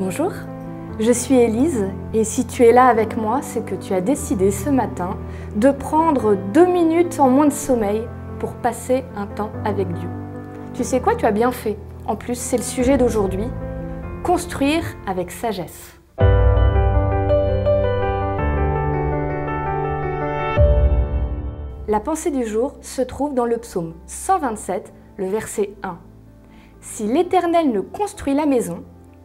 Bonjour, je suis Élise et si tu es là avec moi, c'est que tu as décidé ce matin de prendre deux minutes en moins de sommeil pour passer un temps avec Dieu. Tu sais quoi, tu as bien fait. En plus, c'est le sujet d'aujourd'hui, construire avec sagesse. La pensée du jour se trouve dans le psaume 127, le verset 1. Si l'Éternel ne construit la maison,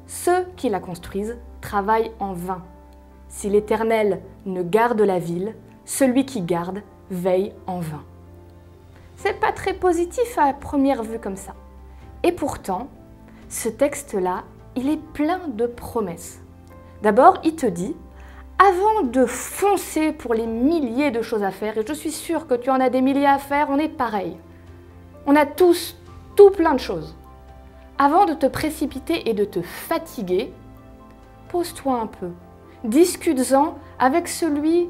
ceux qui la construisent travaillent en vain. Si l'Éternel ne garde la ville, celui qui garde veille en vain. C'est pas très positif à première vue comme ça. Et pourtant, ce texte-là, il est plein de promesses. D'abord, il te dit, avant de foncer pour les milliers de choses à faire, et je suis sûre que tu en as des milliers à faire, on est pareil. On a tous tout plein de choses. Avant de te précipiter et de te fatiguer, pose-toi un peu. Discute-en avec celui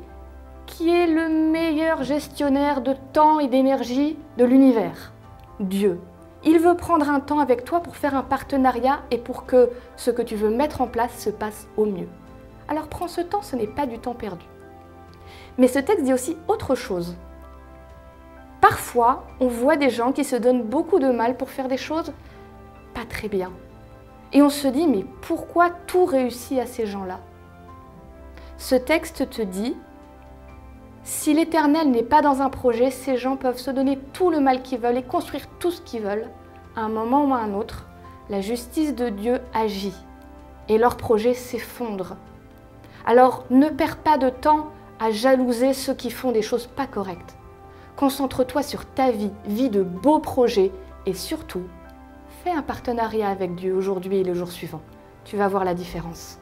qui est le meilleur gestionnaire de temps et d'énergie de l'univers, Dieu. Il veut prendre un temps avec toi pour faire un partenariat et pour que ce que tu veux mettre en place se passe au mieux. Alors prends ce temps, ce n'est pas du temps perdu. Mais ce texte dit aussi autre chose. Parfois, on voit des gens qui se donnent beaucoup de mal pour faire des choses pas très bien. Et on se dit, mais pourquoi tout réussit à ces gens-là? Ce texte te dit, si l'Éternel n'est pas dans un projet, ces gens peuvent se donner tout le mal qu'ils veulent et construire tout ce qu'ils veulent. À un moment ou à un autre, la justice de Dieu agit et leur projet s'effondre. Alors ne perds pas de temps à jalouser ceux qui font des choses pas correctes. Concentre-toi sur ta vie, vie de beaux projets et surtout Fais un partenariat avec Dieu aujourd'hui et le jour suivant. Tu vas voir la différence.